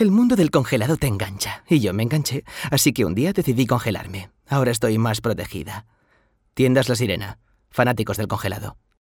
El mundo del congelado te engancha, y yo me enganché, así que un día decidí congelarme. Ahora estoy más protegida. Tiendas La Sirena, fanáticos del congelado.